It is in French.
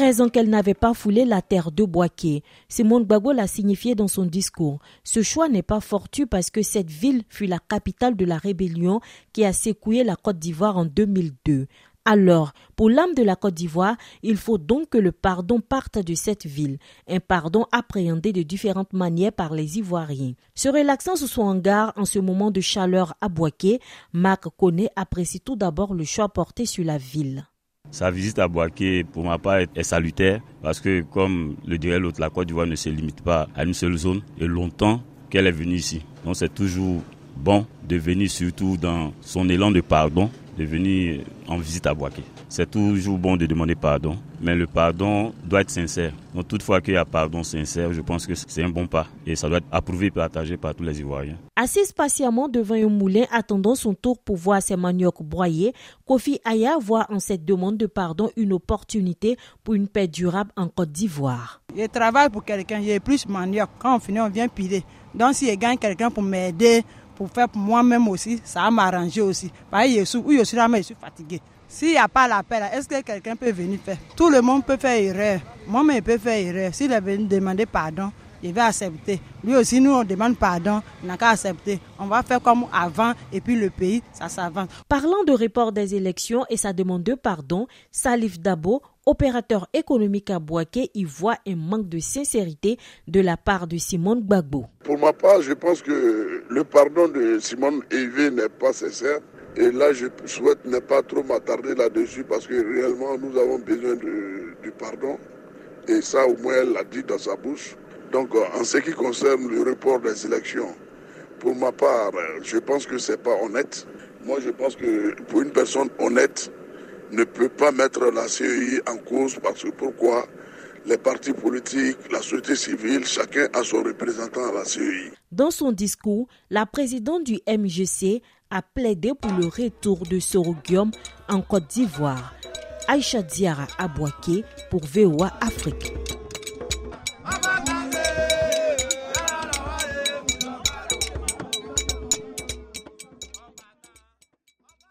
raison qu'elle n'avait pas foulé la terre de Boaké. Simone Gbagbo l'a signifié dans son discours. Ce choix n'est pas fortuit parce que cette ville fut la capitale de la rébellion qui a secoué la Côte d'Ivoire en 2002. Alors, pour l'âme de la Côte d'Ivoire, il faut donc que le pardon parte de cette ville, un pardon appréhendé de différentes manières par les Ivoiriens. Se relaxant sous son hangar en ce moment de chaleur à Boaké, Marc Koné apprécie tout d'abord le choix porté sur la ville. Sa visite à Boaké, pour ma part, est salutaire parce que, comme le dirait l'autre, la Côte d'Ivoire ne se limite pas à une seule zone et longtemps qu'elle est venue ici. Donc c'est toujours bon de venir surtout dans son élan de pardon de venir en visite à Boaké. C'est toujours bon de demander pardon, mais le pardon doit être sincère. Donc toutefois qu'il y a pardon sincère, je pense que c'est un bon pas et ça doit être approuvé et partagé par tous les Ivoiriens. Assis patiemment devant un moulin attendant son tour pour voir ses maniocs broyés, Kofi Aya voit en cette demande de pardon une opportunité pour une paix durable en Côte d'Ivoire. Je travaille pour quelqu'un, j'ai plus manioc. Quand on finit, on vient piler. Donc si je gagne quelqu'un pour m'aider, pour faire pour moi-même aussi, ça va m'arranger aussi. Parce que je suis, je suis, je suis fatigué. S'il n'y a pas l'appel, est-ce que quelqu'un peut venir faire? Tout le monde peut faire erreur. Moi-même, peut faire erreur. S'il est venu demander pardon, il va accepter. Lui aussi, nous, on demande pardon, il n'a qu'à accepter. On va faire comme avant et puis le pays, ça s'avance. Parlant de report des élections et sa demande de pardon, Salif Dabo, opérateur économique à Boaké, y voit un manque de sincérité de la part de Simone Gbagbo. Pour ma part, je pense que le pardon de Simone Evé n'est pas sincère. Et là, je souhaite ne pas trop m'attarder là-dessus parce que réellement, nous avons besoin de, du pardon. Et ça, au moins, elle l'a dit dans sa bouche. Donc, en ce qui concerne le report des élections, pour ma part, je pense que ce n'est pas honnête. Moi, je pense que pour une personne honnête, ne peut pas mettre la CEI en cause parce que pourquoi? Les partis politiques, la société civile, chacun a son représentant à la CEI. Dans son discours, la présidente du MGC a plaidé pour le retour de Sorogium en Côte d'Ivoire. Aïcha Diara Abouaké pour VOA Afrique.